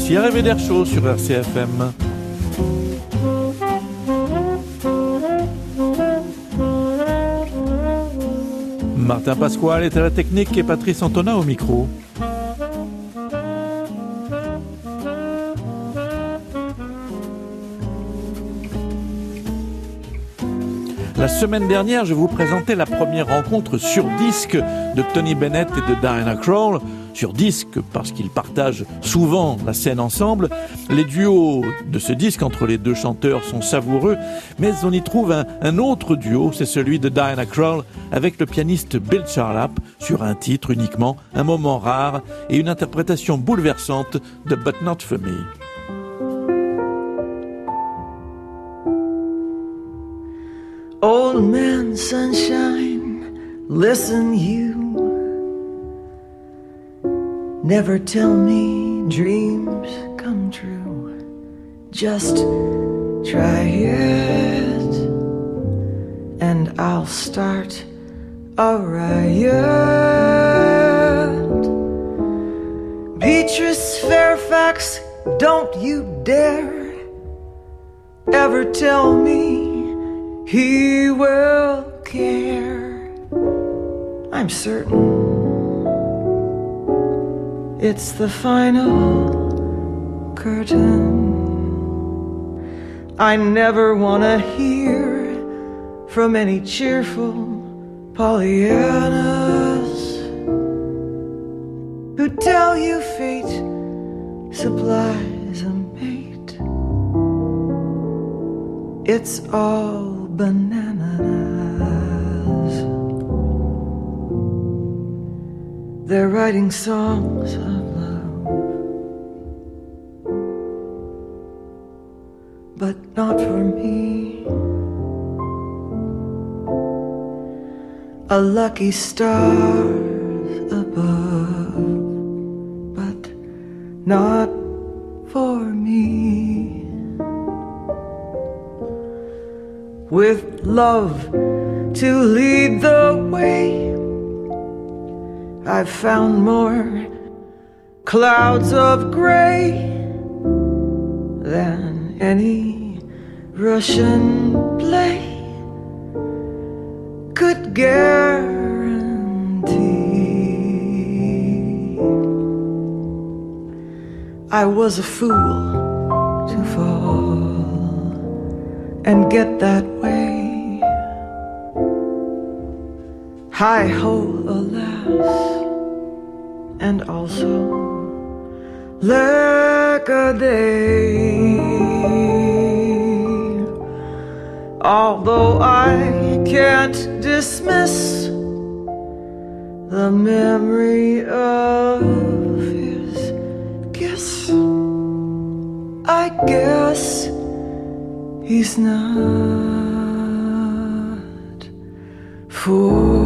Voici d'air chaud sur RCFM. Martin Pasquale est à la technique et Patrice Antonin au micro. La semaine dernière, je vous présentais la première rencontre sur disque de Tony Bennett et de Diana Krall. Sur disque parce qu'ils partagent souvent la scène ensemble. Les duos de ce disque entre les deux chanteurs sont savoureux, mais on y trouve un, autre duo, c'est celui de Diana Krall avec le pianiste Bill Charlap sur un titre uniquement, un moment rare et une interprétation bouleversante de But Not For Me. Old man sunshine, listen you. Never tell me dreams come true. Just try it, and I'll start a riot. Beatrice Fairfax, don't you dare ever tell me he will care. I'm certain it's the final curtain. I never want to hear from any cheerful Pollyannas who tell you fate supplies a mate. It's all bananas. They're writing songs of love, but not for me. A lucky star above, but not for me. with love to lead the way. I've found more clouds of gray than any Russian play could guarantee. I was a fool to fall and get that way. Hi ho, alas, and also lack a day. Although I can't dismiss the memory of his kiss, I guess he's not for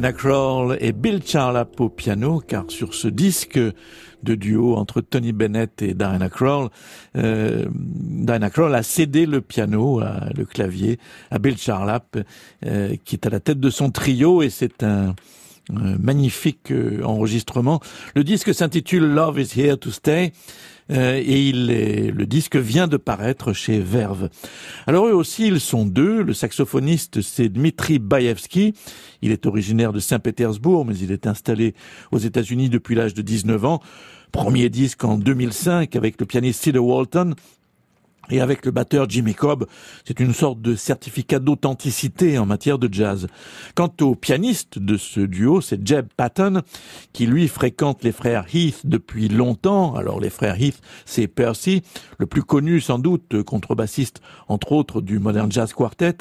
Dinah Kroll et Bill Charlap au piano, car sur ce disque de duo entre Tony Bennett et Diana Krall. Euh, Diana Krall a cédé le piano, le clavier, à Bill Charlap, euh, qui est à la tête de son trio, et c'est un magnifique euh, enregistrement. Le disque s'intitule Love is Here to Stay. Euh, et il est, le disque vient de paraître chez Verve. Alors eux aussi, ils sont deux. Le saxophoniste, c'est Dmitri Baevski. Il est originaire de Saint-Pétersbourg, mais il est installé aux États-Unis depuis l'âge de 19 ans. Premier disque en 2005 avec le pianiste Cedar Walton. Et avec le batteur Jimmy Cobb, c'est une sorte de certificat d'authenticité en matière de jazz. Quant au pianiste de ce duo, c'est Jeb Patton, qui lui fréquente les frères Heath depuis longtemps. Alors les frères Heath, c'est Percy, le plus connu sans doute contrebassiste, entre autres du Modern Jazz Quartet.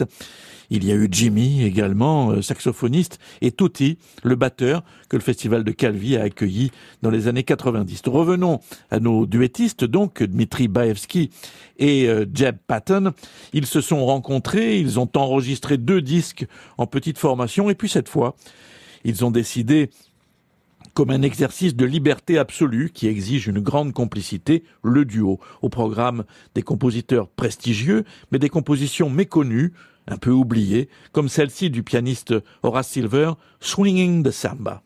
Il y a eu Jimmy également, euh, saxophoniste, et Tutti, le batteur, que le festival de Calvi a accueilli dans les années 90. Revenons à nos duettistes, donc, Dmitri Baevski et euh, Jeb Patton. Ils se sont rencontrés, ils ont enregistré deux disques en petite formation, et puis cette fois, ils ont décidé comme un exercice de liberté absolue qui exige une grande complicité, le duo. Au programme des compositeurs prestigieux, mais des compositions méconnues, un peu oubliées, comme celle-ci du pianiste Horace Silver, Swinging the Samba.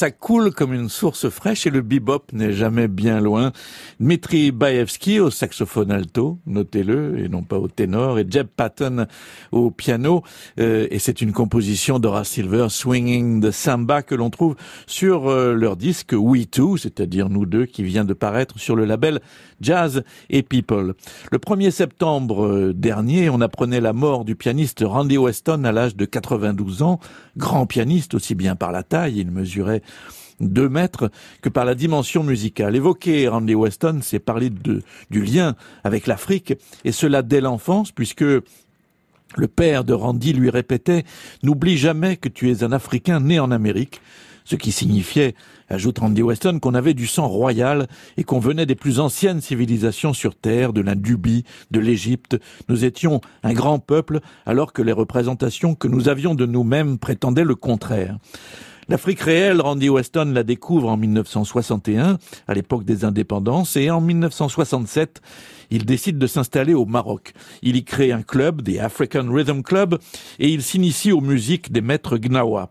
Ça coule comme une source fraîche et le bebop n'est jamais bien loin. Dmitri Baevski au saxophone alto, notez-le, et non pas au ténor, et Jeb Patton au piano. Euh, et c'est une composition d'Ora Silver, Swinging the Samba, que l'on trouve sur euh, leur disque We Two, c'est-à-dire nous deux, qui vient de paraître sur le label Jazz et People. Le 1er septembre euh, dernier, on apprenait la mort du pianiste Randy Weston à l'âge de 92 ans, grand pianiste aussi bien par la taille, il mesurait deux mètres que par la dimension musicale. Évoquer Randy Weston, c'est parler du lien avec l'Afrique, et cela dès l'enfance, puisque le père de Randy lui répétait N'oublie jamais que tu es un Africain né en Amérique. ce qui signifiait, ajoute Randy Weston, qu'on avait du sang royal et qu'on venait des plus anciennes civilisations sur Terre, de la Nubie, de l'Égypte. Nous étions un grand peuple alors que les représentations que nous avions de nous-mêmes prétendaient le contraire. L'Afrique réelle, Randy Weston la découvre en 1961, à l'époque des indépendances, et en 1967, il décide de s'installer au Maroc. Il y crée un club, des African Rhythm Club, et il s'initie aux musiques des maîtres Gnawa.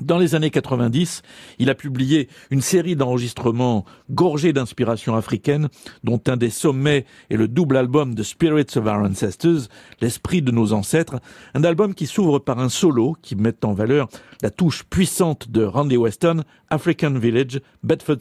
Dans les années 90, il a publié une série d'enregistrements gorgés d'inspiration africaine, dont un des sommets est le double album de Spirits of Our Ancestors, l'esprit de nos ancêtres, un album qui s'ouvre par un solo qui met en valeur la touche puissante de Randy Weston, African Village, Bedford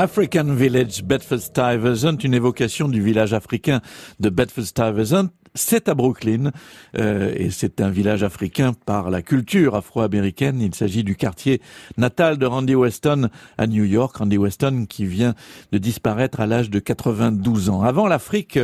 African Village, Bedford-Stuyvesant, une évocation du village africain de Bedford-Stuyvesant. C'est à Brooklyn euh, et c'est un village africain par la culture afro-américaine. Il s'agit du quartier natal de Randy Weston à New York. Randy Weston qui vient de disparaître à l'âge de 92 ans. Avant l'Afrique,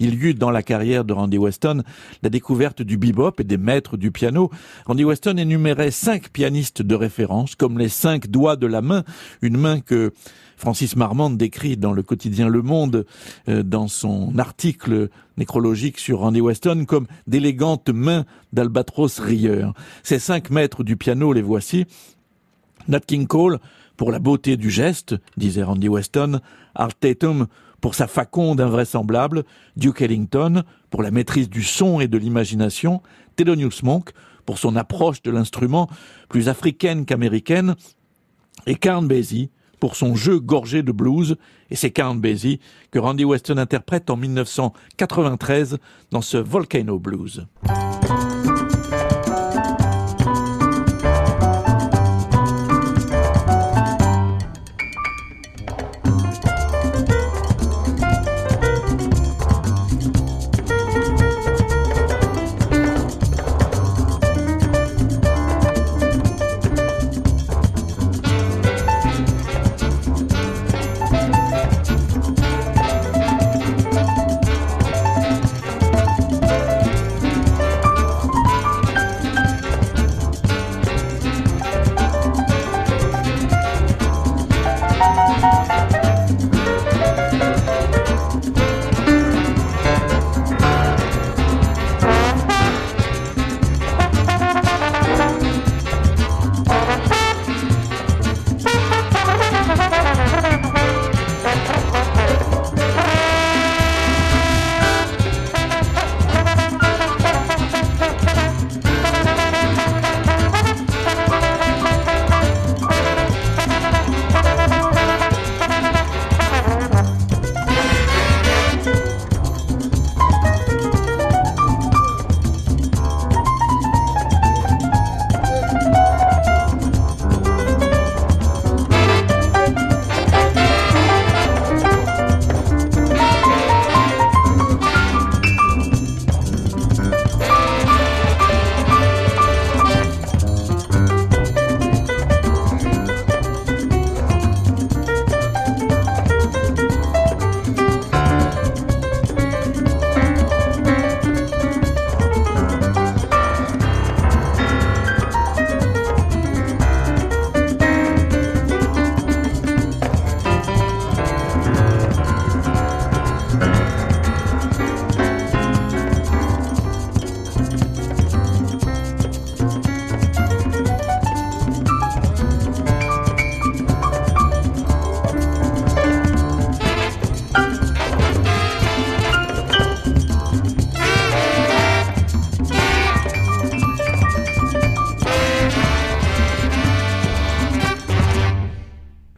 il y eut dans la carrière de Randy Weston la découverte du bebop et des maîtres du piano. Randy Weston énumérait cinq pianistes de référence comme les cinq doigts de la main, une main que Francis Marmande décrit dans le quotidien Le Monde, euh, dans son article nécrologique sur Randy Weston, comme d'élégantes mains d'albatros rieur. Ces cinq maîtres du piano, les voici. Nat King Cole, pour la beauté du geste, disait Randy Weston, Art Tatum, pour sa faconde invraisemblable, Duke Ellington, pour la maîtrise du son et de l'imagination, Thelonious Monk, pour son approche de l'instrument, plus africaine qu'américaine, et Count Basie, pour son jeu gorgé de blues, et c'est Count Basie que Randy Weston interprète en 1993 dans ce Volcano Blues.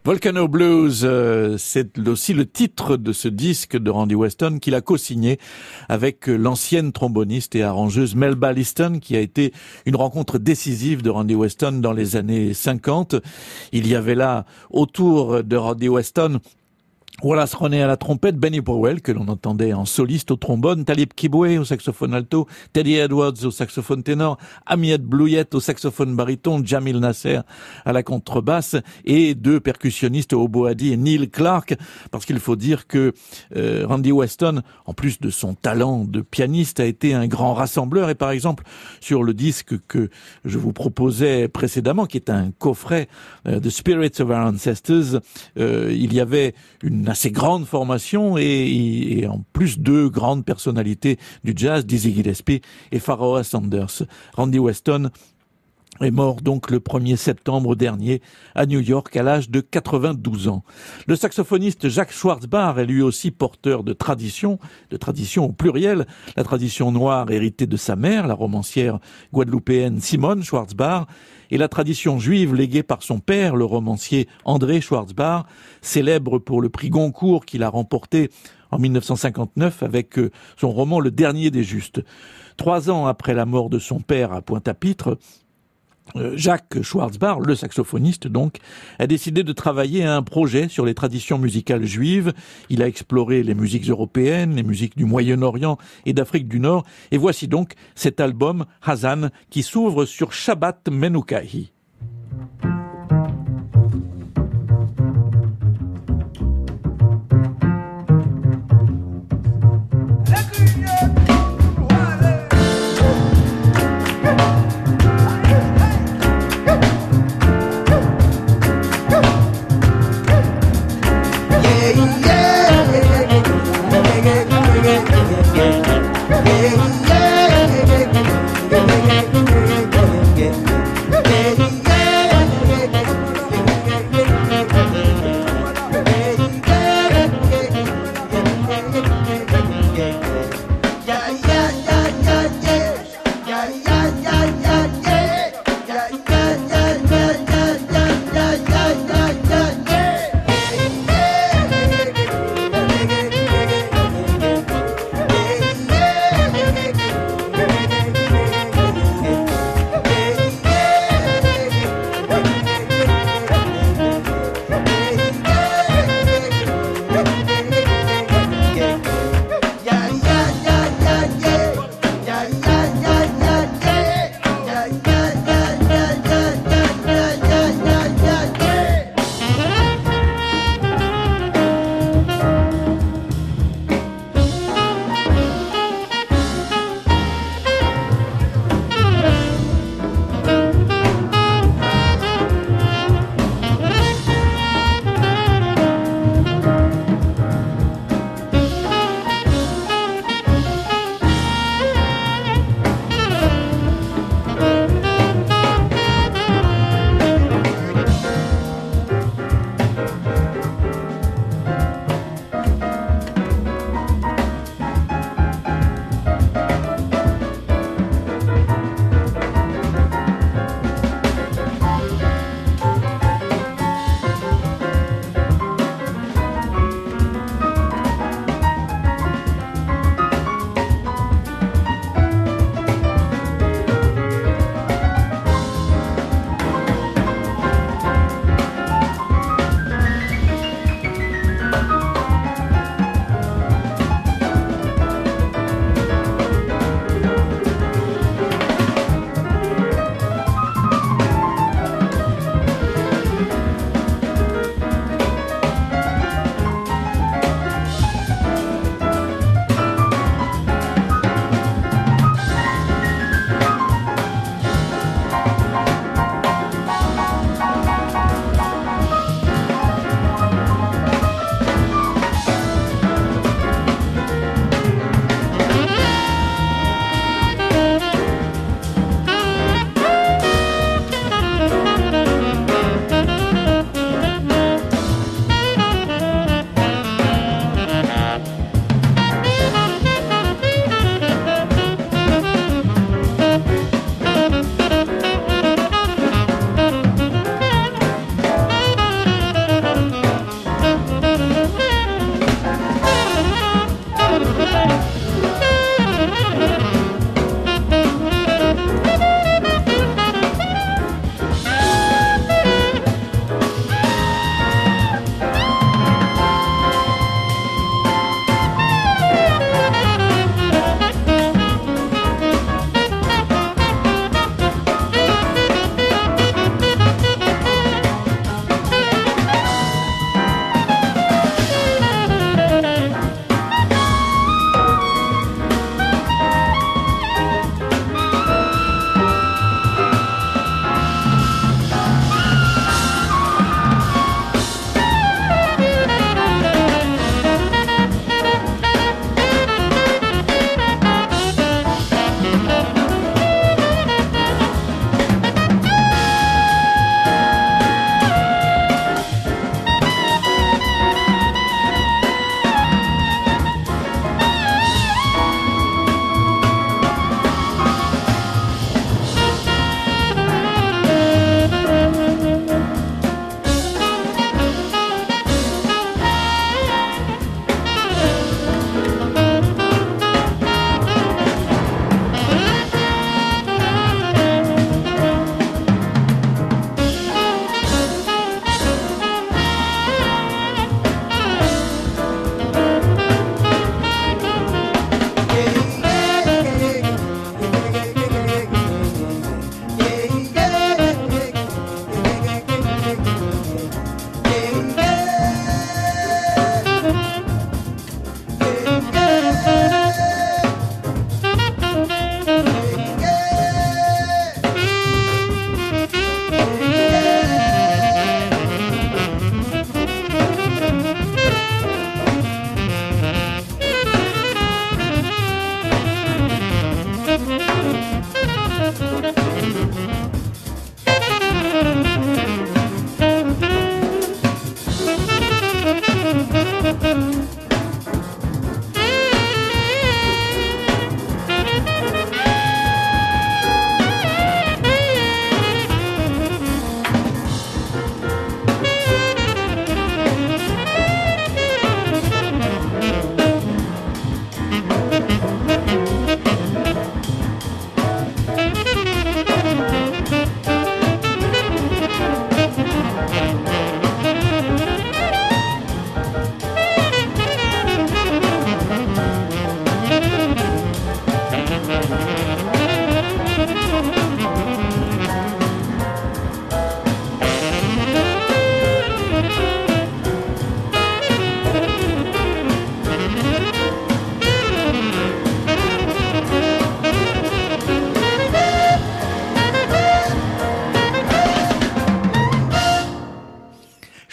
Volcano Blues, euh, c'est aussi le titre de ce disque de Randy Weston qu'il a co-signé avec l'ancienne tromboniste et arrangeuse Melba Liston, qui a été une rencontre décisive de Randy Weston dans les années 50. Il y avait là, autour de Randy Weston, Wallace René à la trompette, Benny Powell, que l'on entendait en soliste au trombone, Talib Kibwe au saxophone alto, Teddy Edwards au saxophone ténor, Amiette Blouillette au saxophone baryton, Jamil Nasser à la contrebasse. Et deux percussionnistes au boadi et Neil Clark, parce qu'il faut dire que euh, Randy Weston, en plus de son talent de pianiste, a été un grand rassembleur. Et par exemple sur le disque que je vous proposais précédemment, qui est un coffret The Spirits of Our Ancestors, euh, il y avait une assez grande formation et, et, en plus deux grandes personnalités du jazz, Dizzy Gillespie et Pharaoh Sanders. Randy Weston est mort donc le 1er septembre dernier à New York à l'âge de 92 ans. Le saxophoniste Jacques Schwartzbach est lui aussi porteur de tradition, de tradition au pluriel, la tradition noire héritée de sa mère, la romancière guadeloupéenne Simone Schwartzbach, et la tradition juive léguée par son père, le romancier André Schwarzbach, célèbre pour le prix Goncourt qu'il a remporté en 1959 avec euh, son roman Le Dernier des Justes. Trois ans après la mort de son père à Pointe-à-Pitre, Jacques Schwarzbach, le saxophoniste donc, a décidé de travailler à un projet sur les traditions musicales juives. Il a exploré les musiques européennes, les musiques du Moyen-Orient et d'Afrique du Nord. Et voici donc cet album, Hazan, qui s'ouvre sur Shabbat Menukahi.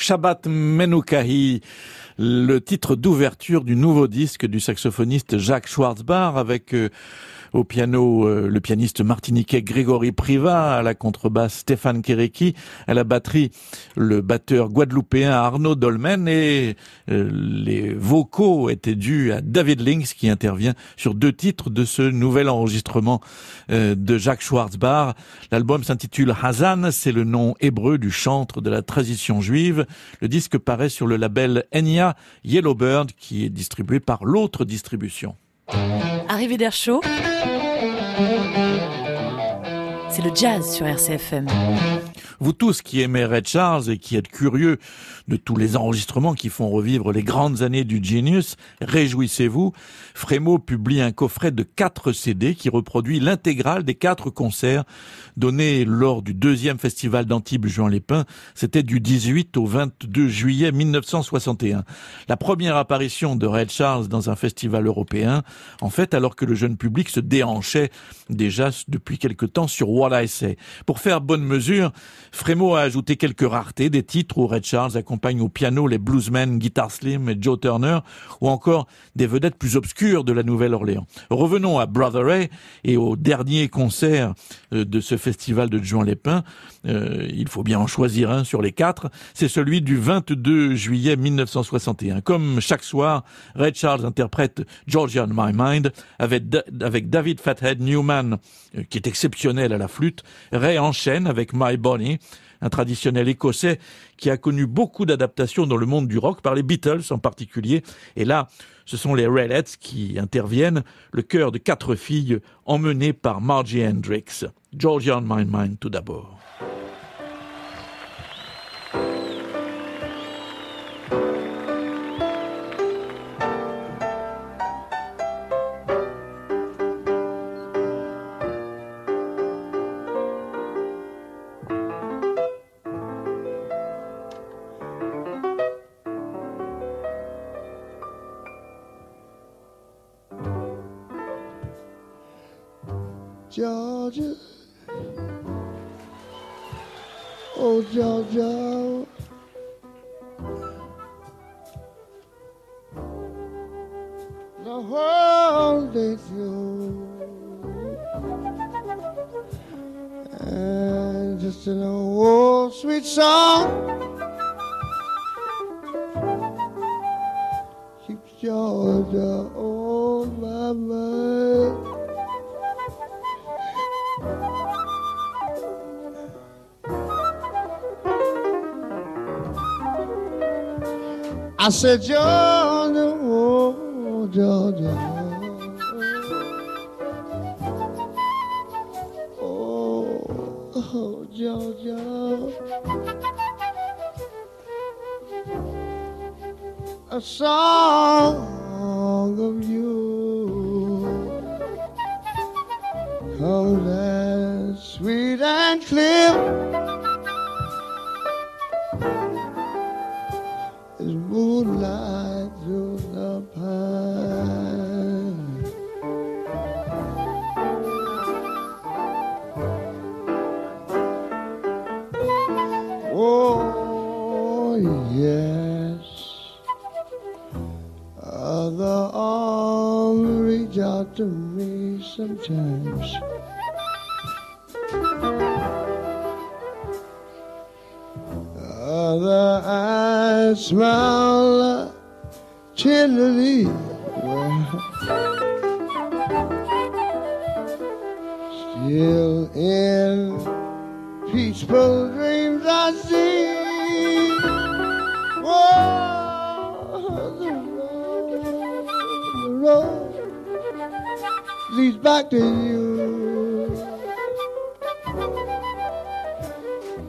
Shabbat Menukahi, le titre d'ouverture du nouveau disque du saxophoniste Jacques Schwartzbach avec euh, au piano, euh, le pianiste martiniquais Grégory Priva, à la contrebasse Stéphane Kéréki, à la batterie, le batteur guadeloupéen Arnaud Dolmen et euh, les vocaux étaient dus à David Links qui intervient sur deux titres de ce nouvel enregistrement euh, de Jacques Schwartzbach. L'album s'intitule Hazan, c'est le nom hébreu du chantre de la tradition juive. Le disque paraît sur le label Enya Yellowbird qui est distribué par l'autre distribution. Arrivée d'air chaud, c'est le jazz sur RCFM. Vous tous qui aimez Red Charles et qui êtes curieux de tous les enregistrements qui font revivre les grandes années du Genius, réjouissez-vous. Frémo publie un coffret de quatre CD qui reproduit l'intégrale des quatre concerts donnés lors du deuxième festival d'Antibes Juan Lépin. C'était du 18 au 22 juillet 1961. La première apparition de Red Charles dans un festival européen, en fait, alors que le jeune public se déhanchait déjà depuis quelque temps sur What I. Pour faire bonne mesure, Frémo a ajouté quelques raretés, des titres où Red Charles accompagne au piano les bluesmen Guitar Slim et Joe Turner, ou encore des vedettes plus obscures de la Nouvelle-Orléans. Revenons à Brother Ray et au dernier concert euh, de ce festival de Juan Lépin. Euh, il faut bien en choisir un sur les quatre. C'est celui du 22 juillet 1961. Comme chaque soir, Red Charles interprète Georgia on My Mind avec, David Fathead Newman, euh, qui est exceptionnel à la flûte. Ray enchaîne avec My Bonnie, un traditionnel écossais qui a connu beaucoup d'adaptations dans le monde du rock, par les Beatles en particulier. Et là, ce sont les Relettes qui interviennent, le chœur de quatre filles emmené par Margie Hendrix. Georgia on My Mind tout d'abord. Said, Georgia, oh, Georgia. Oh, oh, Georgia. A song yes. Other arms reach out to me sometimes. Other eyes smile tenderly. Still in peaceful back to you.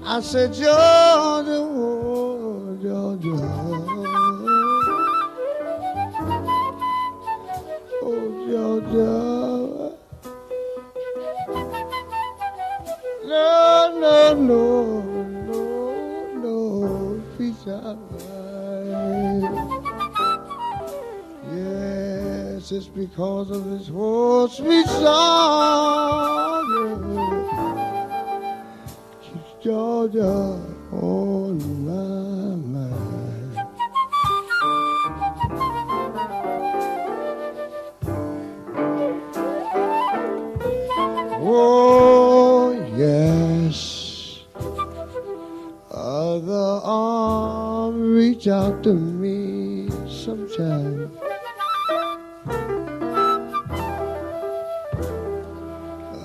I said, Georgia, oh, Georgia. Oh, Georgia. No, no, no, no, no, out Yes, it's because of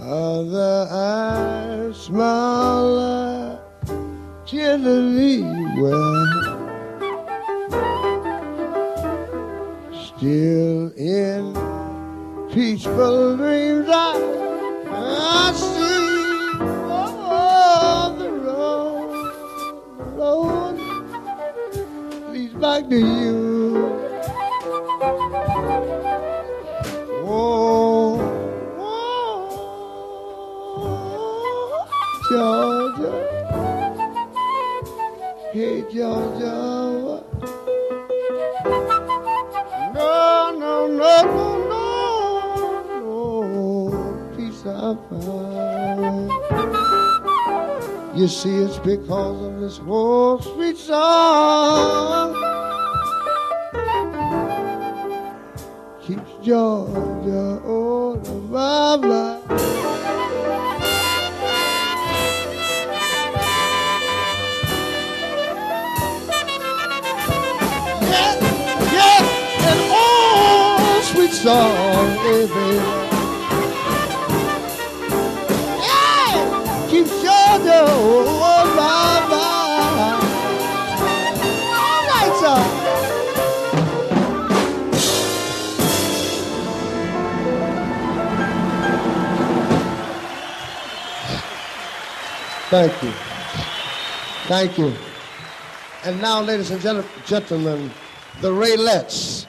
other eye smile cheerfully. well still in peaceful dreams I, I see oh, the road the road leads back to you above. You see, it's because of this old sweet song keeps Georgia all above oh, sweet song, baby. Thank you. Thank you. And now, ladies and gentlemen, the Raylettes.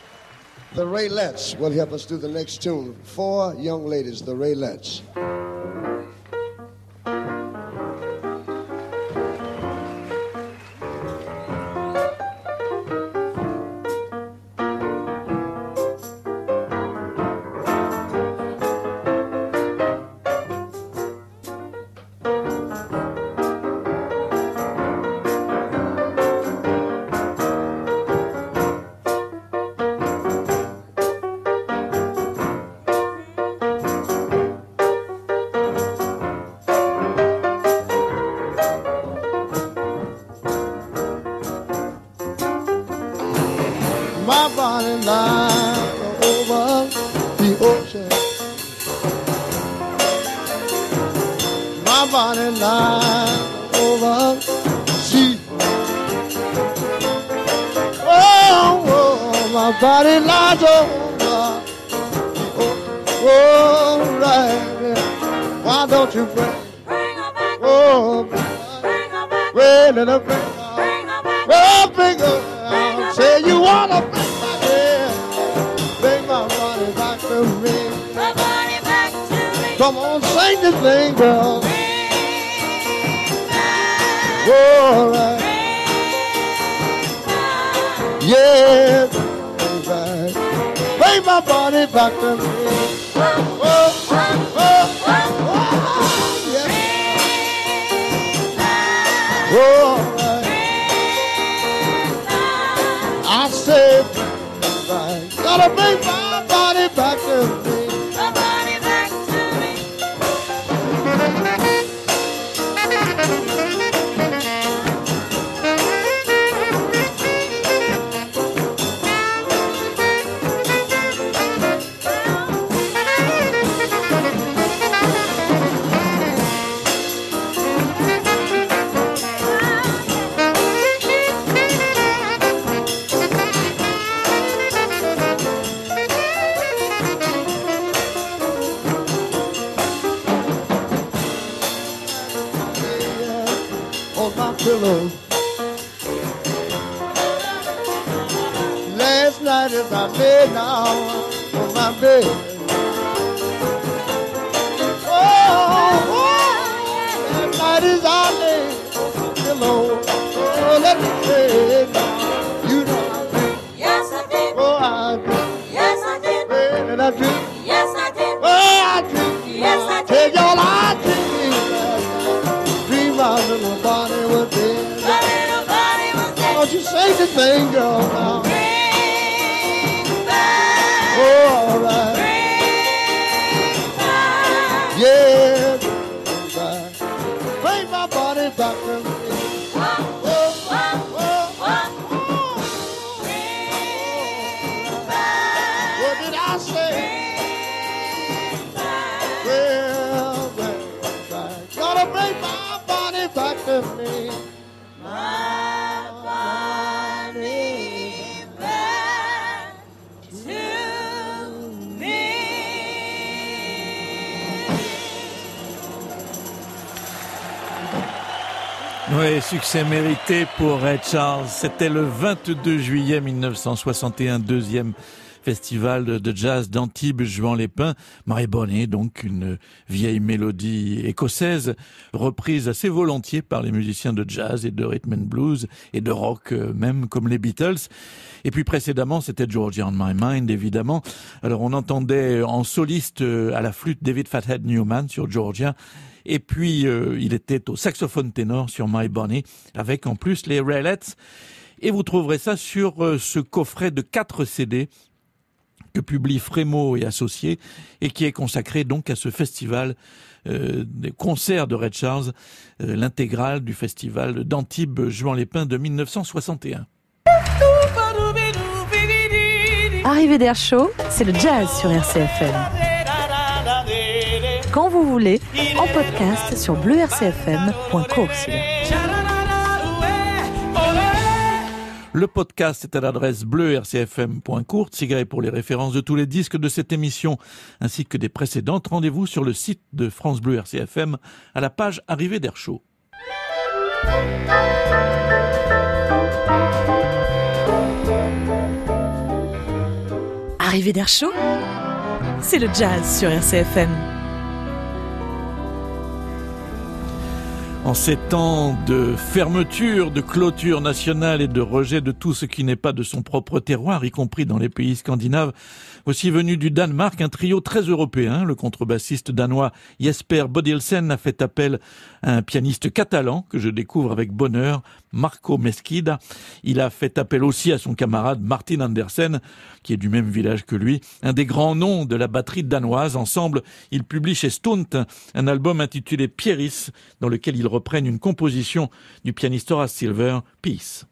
The Raylettes will help us do the next tune. Four young ladies, the Raylettes. body, my body back to me. Oui, succès mérité pour Ray Charles. C'était le 22 juillet 1961, deuxième festival de jazz d'Antibes, Juan les Pins. Marie Bonnet, donc une vieille mélodie écossaise, reprise assez volontiers par les musiciens de jazz et de rhythm and blues et de rock euh, même comme les Beatles. Et puis précédemment, c'était Georgia on My Mind, évidemment. Alors on entendait en soliste euh, à la flûte David Fathead Newman sur Georgia. Et puis, euh, il était au saxophone ténor sur My Bonnie, avec en plus les Raelettes. Et vous trouverez ça sur euh, ce coffret de 4 CD que publie Frémo et Associés et qui est consacré donc à ce festival euh, des concerts de Red Charles, euh, l'intégrale du festival d'Antibes Juan les Pins de 1961. Arrivée d'air chaud, c'est le jazz sur RCFM. Quand vous voulez, en podcast sur bleurcfm.course. Le podcast est à l'adresse bleue rcfm.court, sigré pour les références de tous les disques de cette émission ainsi que des précédentes. Rendez-vous sur le site de France Bleu RCFM à la page Arrivée d'air chaud. Arrivée d'air chaud, c'est le jazz sur RCFM. En ces temps de fermeture, de clôture nationale et de rejet de tout ce qui n'est pas de son propre terroir, y compris dans les pays scandinaves, aussi venu du Danemark, un trio très européen. Le contrebassiste danois Jesper Bodilsen a fait appel à un pianiste catalan que je découvre avec bonheur, Marco Mesquida. Il a fait appel aussi à son camarade Martin Andersen, qui est du même village que lui, un des grands noms de la batterie danoise. Ensemble, ils publient chez Stunt un album intitulé Pieris, dans lequel ils reprennent une composition du pianiste Horace Silver, Peace.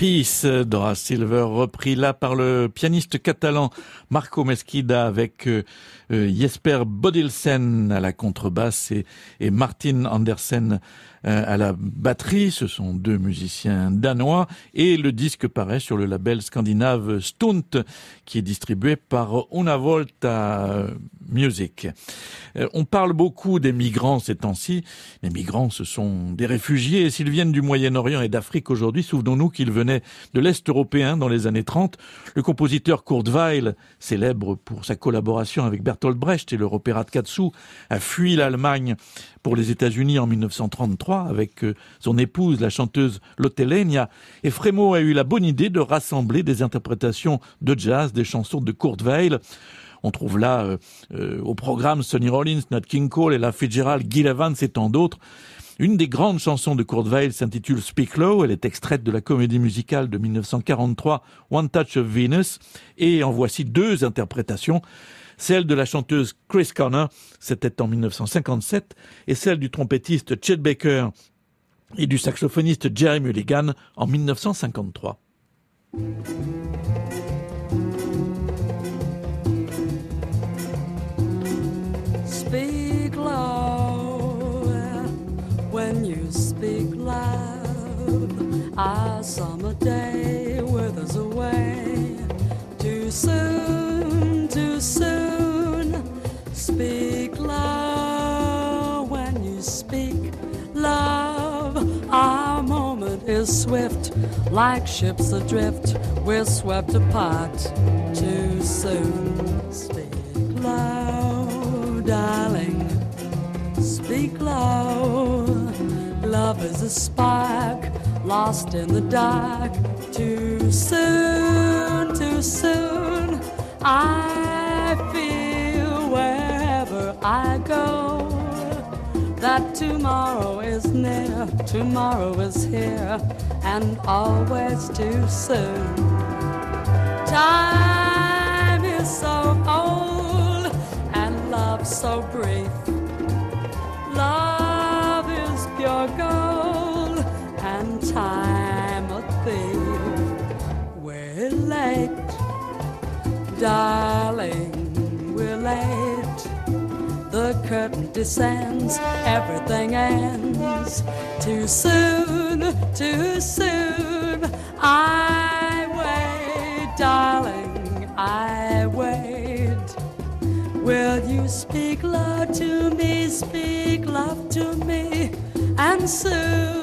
Peace, Dora Silver, repris là par le pianiste catalan Marco Mesquida avec euh, euh, Jesper Bodilsen à la contrebasse et, Martin Andersen euh, à la batterie. Ce sont deux musiciens danois et le disque paraît sur le label scandinave Stunt qui est distribué par Una Volta Music. Euh, on parle beaucoup des migrants ces temps-ci. Les migrants, ce sont des réfugiés et s'ils viennent du Moyen-Orient et d'Afrique aujourd'hui, souvenons-nous qu'ils venaient de l'Est européen dans les années 30. Le compositeur Kurt Weill, célèbre pour sa collaboration avec Bertolt Brecht et leur opéra de Katsu, a fui l'Allemagne pour les États-Unis en 1933 avec euh, son épouse, la chanteuse Lotte Lenya. Et Frémo a eu la bonne idée de rassembler des interprétations de jazz, des chansons de Kurt Weill. On trouve là euh, euh, au programme Sonny Rollins, Nat King Cole, Ella Fitzgerald, Gil Evans et tant d'autres. Une des grandes chansons de Kurt Weill s'intitule Speak Low. Elle est extraite de la comédie musicale de 1943 One Touch of Venus. Et en voici deux interprétations. Celle de la chanteuse Chris Connor, c'était en 1957, et celle du trompettiste Chet Baker et du saxophoniste Jerry Mulligan en 1953. Speak low when you speak loud. our summer day withers away too soon, too soon. Speak low when you speak love. Our moment is swift, like ships adrift. We're swept apart too soon. Speak low, darling. Speak low. Love is a spark lost in the dark. Too soon, too soon. I feel wherever I go that tomorrow is near, tomorrow is here, and always too soon. Time darling, we're late. The curtain descends, everything ends. Too soon, too soon. I wait, darling, I wait. Will you speak love to me, speak love to me, and soon?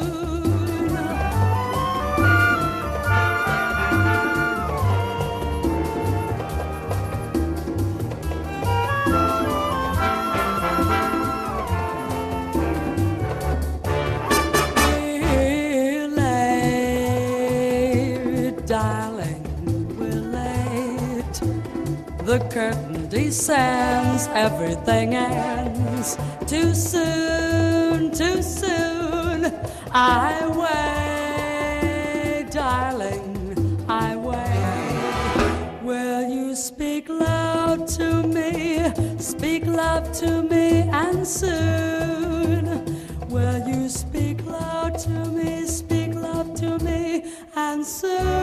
The curtain descends, everything ends. Too soon, too soon. I wait, darling, I wait. Will you speak loud to me? Speak love to me, and soon. Will you speak loud to me? Speak love to me, and soon.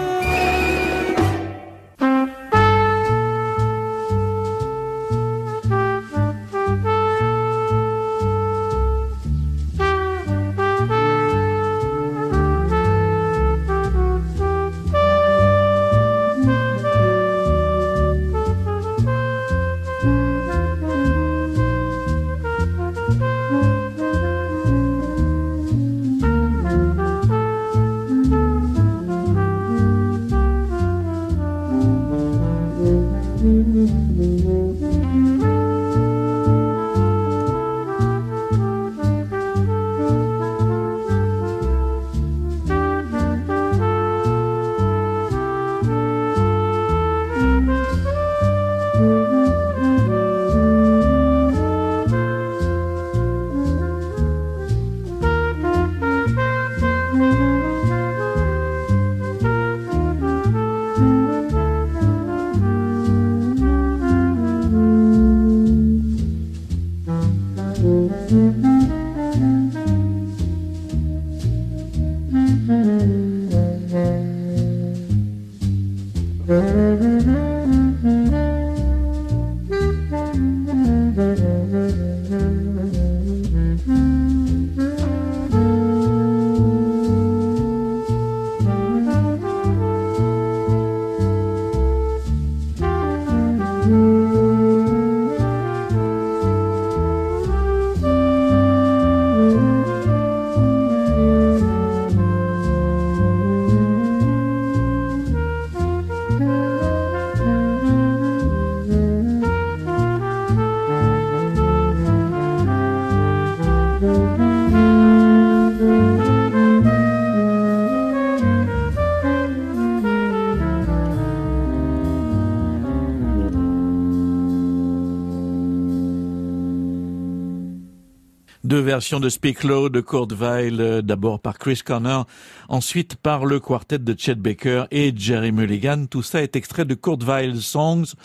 Deux versions de Speak Low de Kurt euh, d'abord par Chris Connor, ensuite par le quartet de Chet Baker et Jerry Mulligan. Tout ça est extrait de Kurt Songs,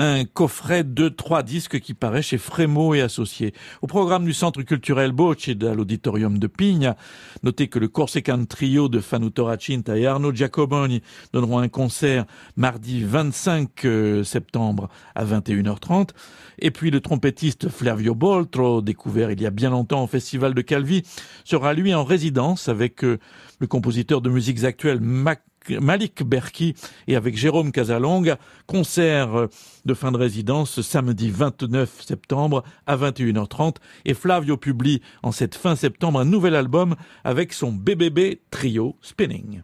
un coffret de trois disques qui paraît chez Frémo et Associés. Au programme du Centre culturel Boch et à l'auditorium de Pigne, notez que le Corsican Trio de Fanu Toracinta et Arno Giacoboni donneront un concert mardi 25 euh, septembre à 21h30. Et puis le trompettiste Flavio Boltro, découvert il y a bien longtemps au Festival de Calvi, sera lui en résidence avec euh, le compositeur de musiques actuelles Malik Berki et avec Jérôme Casalonga, concert euh, de fin de résidence samedi 29 septembre à 21h30 et Flavio publie en cette fin septembre un nouvel album avec son BBB trio Spinning.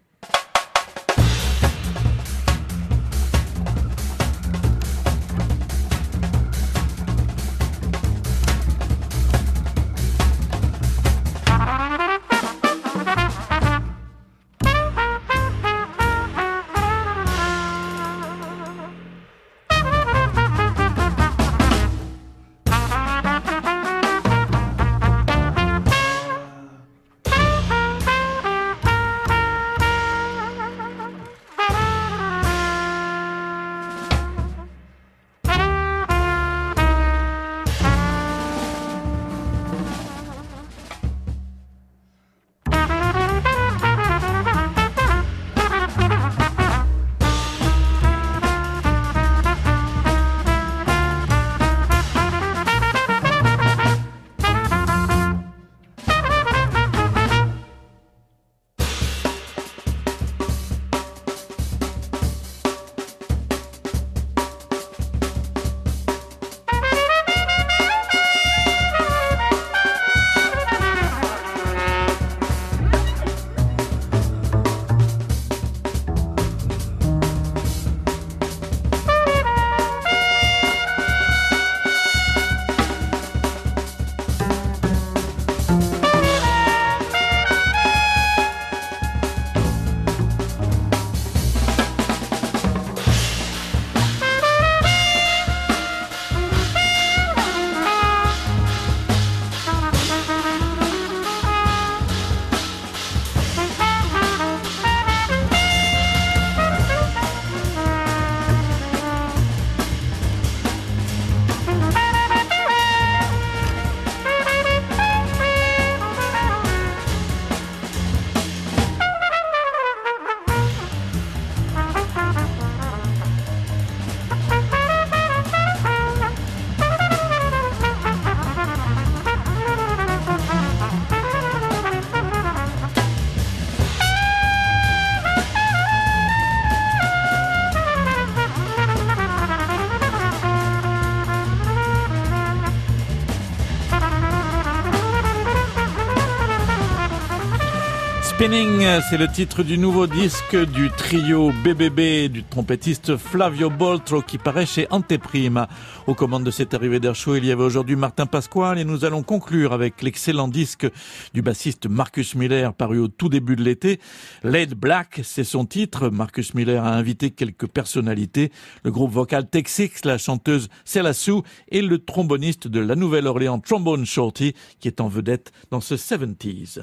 Spinning, c'est le titre du nouveau disque du trio BBB du trompettiste Flavio Boltro qui paraît chez Anteprima. Aux commandes de cette arrivée d'air il y avait aujourd'hui Martin Pasquale et nous allons conclure avec l'excellent disque du bassiste Marcus Miller paru au tout début de l'été. Laid Black, c'est son titre. Marcus Miller a invité quelques personnalités. Le groupe vocal Texix, la chanteuse Sue et le tromboniste de la Nouvelle-Orléans Trombone Shorty qui est en vedette dans ce 70s.